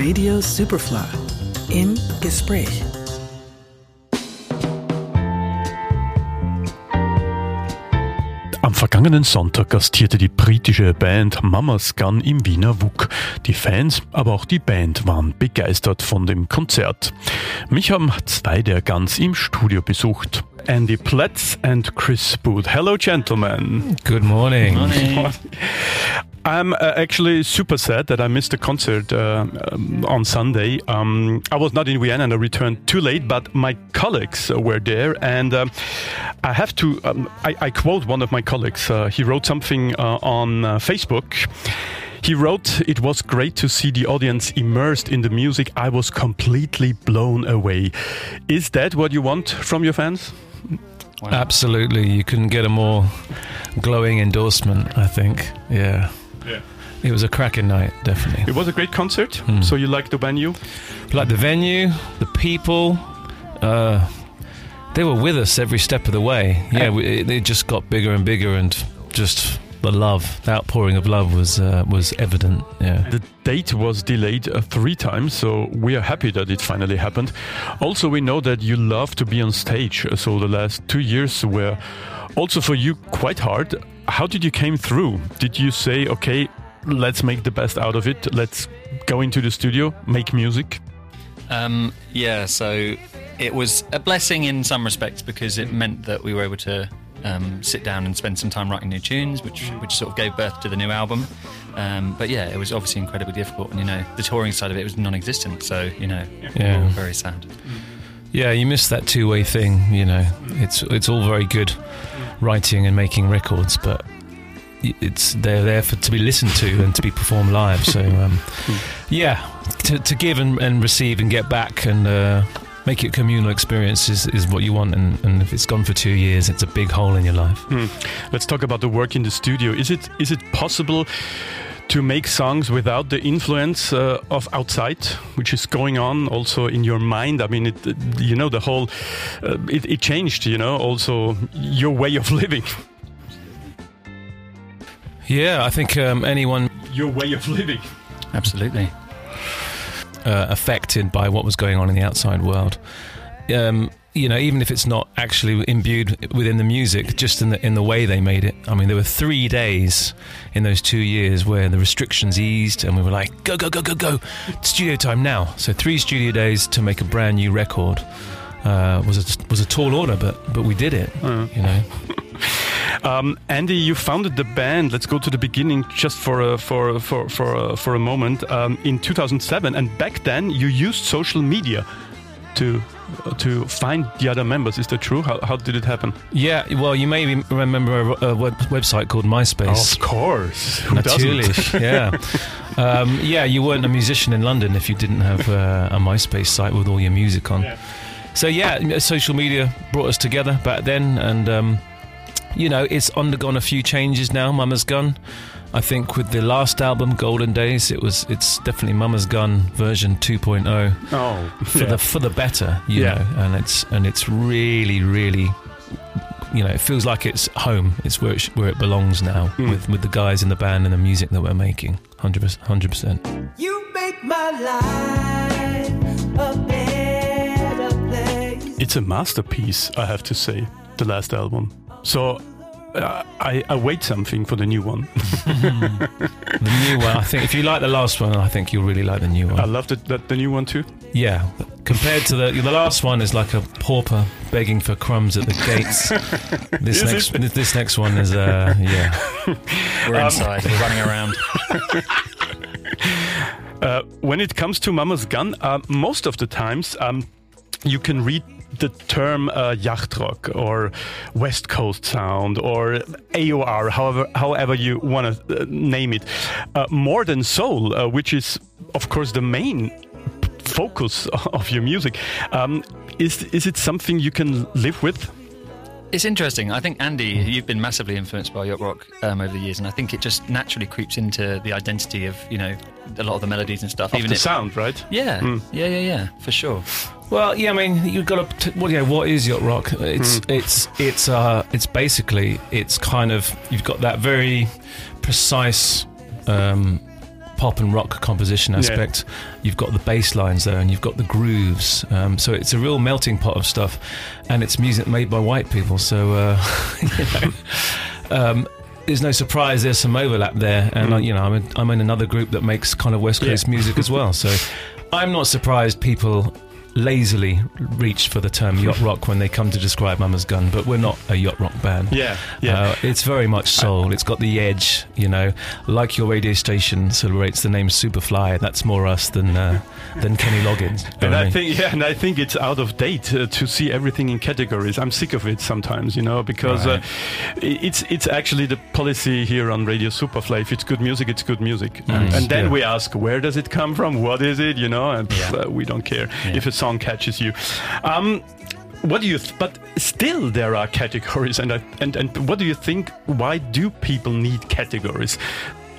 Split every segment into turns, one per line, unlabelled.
Radio Superfly im Gespräch.
Am vergangenen Sonntag gastierte die britische Band Mama's Gun im Wiener WUK. Die Fans, aber auch die Band waren begeistert von dem Konzert. Mich haben zwei der Guns im Studio besucht. Andy Pletz and Chris Booth. Hello, gentlemen.
Good morning.
Morning.
I'm uh, actually super sad that I missed the concert uh, um, on Sunday. Um, I was not in Vienna and I returned too late, but my colleagues uh, were there. And um, I have to, um, I, I quote one of my colleagues. Uh, he wrote something uh, on uh, Facebook. He wrote, It was great to see the audience immersed in the music. I was completely blown away. Is that what you want from your fans?
Wow.
Absolutely. You couldn't get a more glowing endorsement, I think. Yeah.
Yeah.
It was a cracking night, definitely.
It was a great concert.
Hmm.
So you liked the venue?
Like the venue, the people, uh, they were with us every step of the way. Yeah, we, it, it just got bigger and bigger, and just the love, the outpouring of love was uh, was evident. Yeah.
The date was delayed uh, three times, so we are happy that it finally happened. Also, we know that you love to be on stage, uh, so the last two years were also for you quite hard. How did you came through? Did you say, okay, let's make the best out of it, let's go into the studio, make music?
Um, yeah, so it was a blessing in some respects because it meant that we were able to um, sit down and spend some time writing new tunes, which which sort of gave birth to the new album. Um, but yeah, it was obviously incredibly difficult, and you know the touring side of it was non-existent. So you know, we
Yeah.
were very sad.
Yeah, you miss that two-way thing. You know, it's it's all very good writing and making records, but it's they're there for to be listened to and to be performed live. So, um, yeah, to, to give and, and receive and get back and uh, make it a communal experience is, is what you want. And, and if it's gone for two years, it's a big hole in your life.
Hmm. Let's talk about the work in the studio. Is it is it possible to make songs without the influence uh, of outside, which is going on also in your mind? I mean, it, you know, the whole uh, it, it changed. You know, also your way of living,
Yeah, I think um, anyone
your way of living.
Absolutely.
uh, affected by what was going on in the outside world. Um, you know, even if it's not actually imbued within the music, just in the in the way they made it. I mean, there were three days in those two years where the restrictions eased, and we were like, "Go, go, go, go, go! Studio time now!" So three studio days to make a brand new record uh, was a was a tall order, but but we did it. You know,
Um, Andy, you founded the band. Let's go to the beginning, just for a, for for for a, for a moment. Um, in 2007, and back then you used social media to to find the other members. Is that true? How, how did it happen?
yeah. Well, you may remember a, a web, website called MySpace.
Of course, Who doesn't?
Yeah. Um, yeah, you weren't a musician in London if you didn't have uh, a MySpace site with all your music on. So yeah, social media brought us together back then, and um, you know it's undergone a few changes now. Mama's Gun. I think with the last album, Golden Days, it was it's definitely Mama's Gun version 2.0
Oh,
for
yeah.
the for the better, you
Yeah.
know, and it's and it's really really, you know, it feels like it's home. It's where it sh- where it belongs now
Mm.
with with the guys in the band and the music that we're making. Hundred percent,
You make my life a better place.
It's a masterpiece, I have to say, the last album. So uh, I wait something for the new one.
The new one, I think, if you like the last one, I think you'll really like the new one.
I love the, the, the new one too.
Yeah, compared to the the last one is like a pauper begging for crumbs at the gates. This
Is
next
it?
this next one is uh yeah.
We're inside. We're running around.
Uh, when it comes to Mama's Gun, uh, most of the times um, you can read the term uh, yacht rock or West Coast sound or AOR, however, however you want to uh, name it, uh, more than soul, uh, which is, of course, the main focus of your music. Um, is is it something you can live with?
It's interesting. I think Andy, you've been massively influenced by yacht rock um, over the years, and I think it just naturally creeps into the identity of you know a lot of the melodies and stuff.
Of
even
the
if,
sound, right?
yeah,
Mm.
yeah, yeah, yeah, for sure.
Well, yeah, I mean, you've got to. T- well, yeah, what is yacht rock? It's it's it's uh it's basically it's kind of you've got that very precise um, pop and rock composition aspect. You've got the bass lines there, and you've got the grooves. Um, so it's a real melting pot of stuff, and it's music made by white people. So uh, you know, um, there's no surprise. There's some overlap there, and uh, you know, I'm in, I'm in another group that makes kind of West Coast
Yeah.
music as well. So I'm not surprised people lazily reach for the term yacht rock when they come to describe Mama's Gun, but we're not a yacht rock band.
Yeah, yeah.
Uh, it's very much soul. It's got the edge, you know, like your radio station celebrates the name Superfly. That's more us than uh, than Kenny Loggins.
And I
mean?
think, yeah, and I think it's out of date uh, to see everything in categories. I'm sick of it sometimes, you know, because
Right.
uh, it's it's actually the policy here on Radio Superfly. If it's good music, it's good music, and, and then
Yeah.
we ask, where does it come from? What is it? You know, and
Yeah.
uh, we don't care
Yeah.
if a song catches you. Um, what do you? Th- but still, there are categories, and I, and and what do you think? Why do people need categories?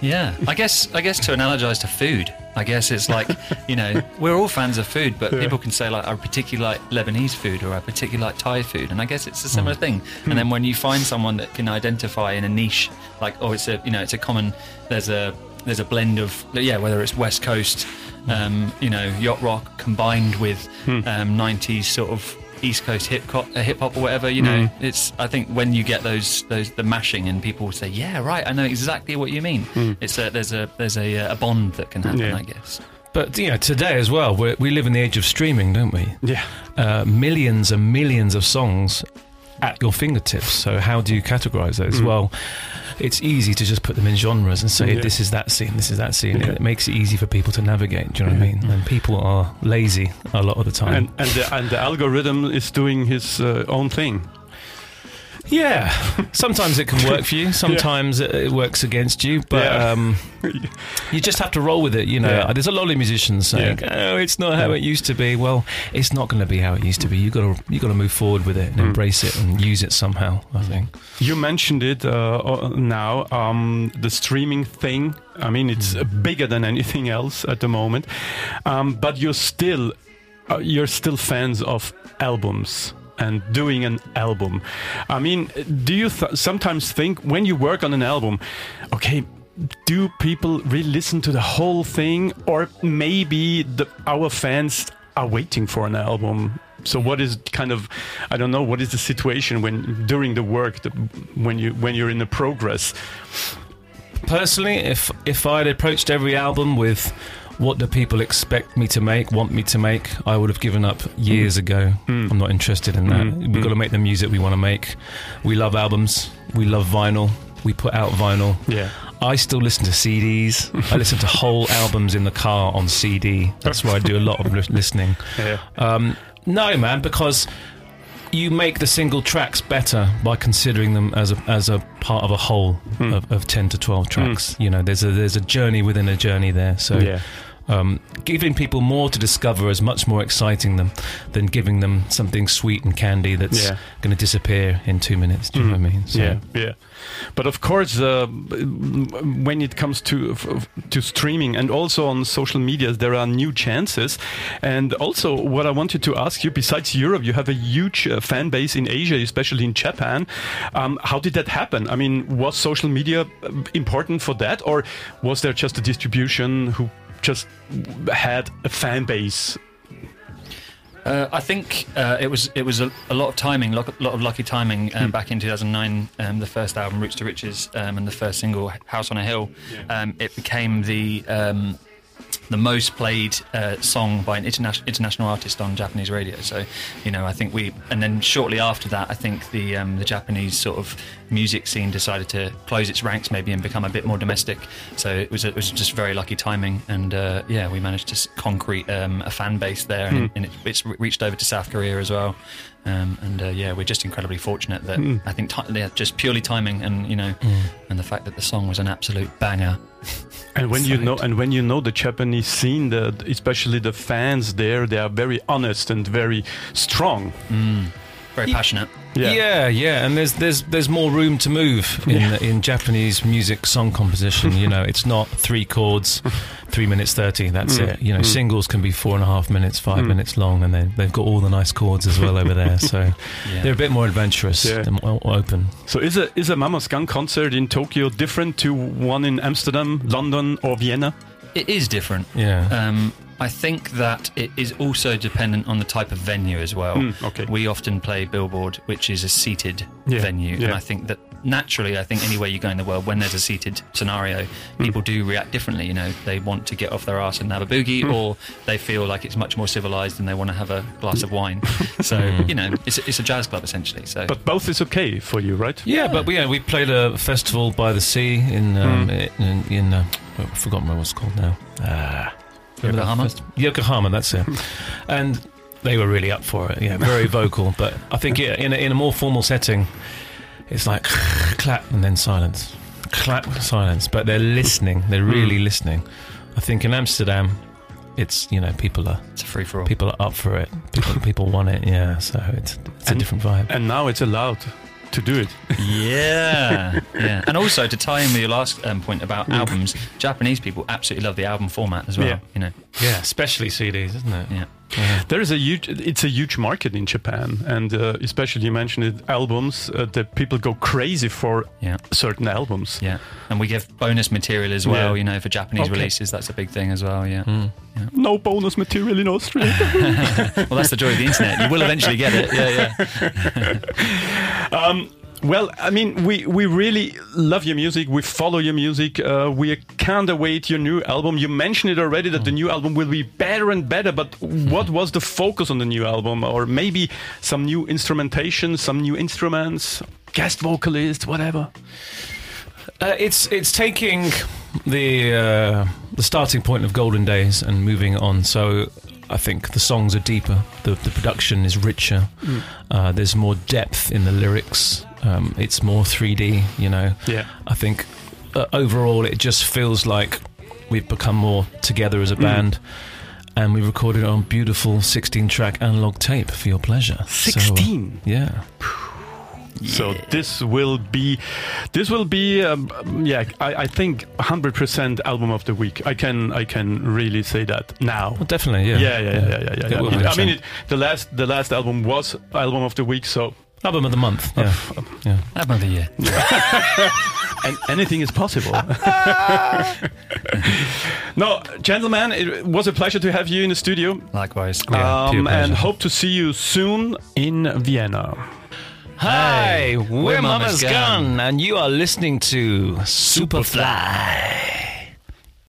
Yeah, I guess I guess to analogize to food, I guess it's like you know we're all fans of food, but people can say like I particularly like Lebanese food or I particularly like Thai food, and I guess it's a similar thing. And then when you find someone that can identify in a niche, like oh it's a you know it's a common there's a there's a blend of yeah whether it's West Coast, um, you know yacht rock combined with um, 90s sort of East Coast hip hop, uh, hip hop or whatever. You know, it's. I think when you get those those the mashing and people say, "Yeah, right, I know exactly what you mean." It's a there's a there's a, uh, a bond that can happen,
Yeah.
I guess.
But you know, today as well, we we live in the age of streaming, don't we?
Yeah.
Uh, millions and millions of songs at your fingertips. So how do you categorize those? Well, it's easy to just put them in genres and say
Yeah.
this is that scene, this is that scene.
Yeah.
It makes it easy for people to navigate. Do you know what I mean? And people are lazy a lot of the time.
And and the, and the algorithm is doing his uh, own thing.
Yeah, sometimes it can work for you. Sometimes it, it works against you. But
Yeah.
um, you just have to roll with it. You know,
Yeah.
there's a lot of musicians saying,
Yeah.
"Oh, it's not how
Yeah.
it used to be." Well, it's not going to be how it used to be. You got to you got to move forward with it and
Mm.
embrace it and use it somehow. I think.
You mentioned it uh, uh, now, um, the streaming thing. I mean, it's uh, bigger than anything else at the moment. Um, but you're still, uh, you're still fans of albums and doing an album. I mean, do you th- sometimes think when you work on an album, okay? Do people really listen to the whole thing, or maybe the, our fans are waiting for an album? So, what is kind of, I don't know, what is the situation when during the work, when you when you're in the progress?
Personally, if if I'd approached every album with what do people expect me to make, want me to make, I would have given up years mm. ago. Mm. I'm not interested in that. Mm. We've got to make the music we want to make. We love albums. We love vinyl. We put out vinyl.
Yeah.
I still listen to CDs. I listen to whole albums in the car on CD. That's where I do a lot of listening.
Yeah.
Um, no, man, because you make the single tracks better by considering them as a as a part of a whole of, of ten to twelve tracks. You know, there's a there's a journey within a journey there. So.
Yeah.
Um, giving people more to discover is much more exciting them than giving them something sweet and candy that's
Yeah.
going to disappear in two minutes. Do you know what I mean? So-
Yeah, yeah. But of course, uh, when it comes to to streaming and also on social media, there are new chances. And also, what I wanted to ask you, besides Europe, you have a huge uh, fan base in Asia, especially in Japan. Um, how did that happen? I mean, was social media uh, important for that, or was there just a distribution who just had a fan base?
Uh, I think uh, it was it was a, a lot of timing, a lot, of lucky timing.
Hmm.
Um, Back in 2009, um, the first album, Roots to Riches, um, and the first single, House on a Hill, um, it became the um, the most played uh, song by an international international artist on Japanese radio. So, you know, I think we, and then shortly after that, I think the um, the Japanese sort of music scene decided to close its ranks maybe and become a bit more domestic. So it was it was just very lucky timing, and uh, yeah, we managed to concrete um, a fan base there, and, and it, it's reached over to South Korea as well. Um, and uh, yeah, we're just incredibly fortunate that I think ti yeah, just purely timing, and you know, and the fact that the song was an absolute banger.
And when you know, and when you know the Japanese scene, the, especially the fans there, they are very honest and very strong.
Very passionate.
Yeah. yeah, and there's there's there's more room to move in
Yeah.
in Japanese music song composition. you know, it's not three chords, three minutes thirty. That's
Mm.
it. You know, singles can be four and a half minutes, five minutes long, and they they've got all the nice chords as well over there. So
Yeah.
they're a bit more adventurous
Yeah.
and more open.
So is a is a Mama's Gun concert in Tokyo different to one in Amsterdam, London, or Vienna?
It is different.
Yeah.
Um, I think that it is also dependent on the type of venue as well.
Mm, okay.
We often play Billboard, which is a seated
Yeah,
venue,
yeah.
and I think that naturally, I think anywhere you go in the world, when there's a seated scenario,
Mm.
people do react differently. You know, they want to get off their ass and have a boogie,
Mm.
or they feel like it's much more civilized and they want to have a glass of wine. so you know, it's, it's a jazz club essentially. So
But both is okay for you, right?
Yeah, but we, yeah, we played a festival by the sea in um, in, in uh, I've forgotten what it's called now. Ah, remember that
Yokohama?
fest- Yokohama, that's it. and they were really up for it. Yeah, very vocal. But I think yeah, in a, in a more formal setting, it's like clap and then silence, clap silence. But they're listening. They're hmm. really listening. I think in Amsterdam, it's you know people are
it's a free for all.
people are up for it. People people want it. Yeah, so it's it's a different vibe.
And now it's allowed to do it.
Yeah, yeah. And also to tie in with your last um, point about albums, Japanese people absolutely love the album format as well.
Yeah.
You know,
Yeah, especially CDs, isn't it?
yeah.
There is a huge, it's a huge market in Japan, and uh, especially you mentioned it, albums. Uh, that people go crazy for
Yeah.
certain albums.
Yeah, and we give bonus material as well.
Yeah.
You know, for Japanese
Okay.
releases, that's a big thing as well. Yeah.
No bonus material in Austria.
Well, that's the joy of the internet. You will eventually get it. Yeah, yeah.
well, I mean, we we really love your music. We follow your music. Uh, we can't await your new album. You mentioned it already that the new album will be better and better. But what was the focus on the new album, or maybe some new instrumentation, some new instruments, guest vocalist, whatever?
Uh, it's it's taking the uh, the starting point of Golden Days and moving on. So I think the songs are deeper, the the production is richer. Uh, there's more depth in the lyrics. Um, it's more 3D. You know.
Yeah.
I think uh, overall it just feels like we've become more together as a band. And we recorded it on beautiful 16 track analog tape for your pleasure. So, uh,
16?
yeah.
So this will be, this will be, um, yeah. I, I think 100% album of the week. I can, I can really say that now.
Well, definitely, yeah.
Yeah, yeah, yeah, yeah, yeah. yeah.
It will
I mean, it, the last, the last album was album of the week. So,
Album of the month. Yeah. yeah.
Album of the year.
and anything is possible. no, gentlemen, it was a pleasure to have you in the studio.
Likewise.
Yeah,
Um, and hope to see you soon in Vienna.
Hi, we're,
we're
Mama's
Mama's Gun.
Gun, and you are listening to Superfly.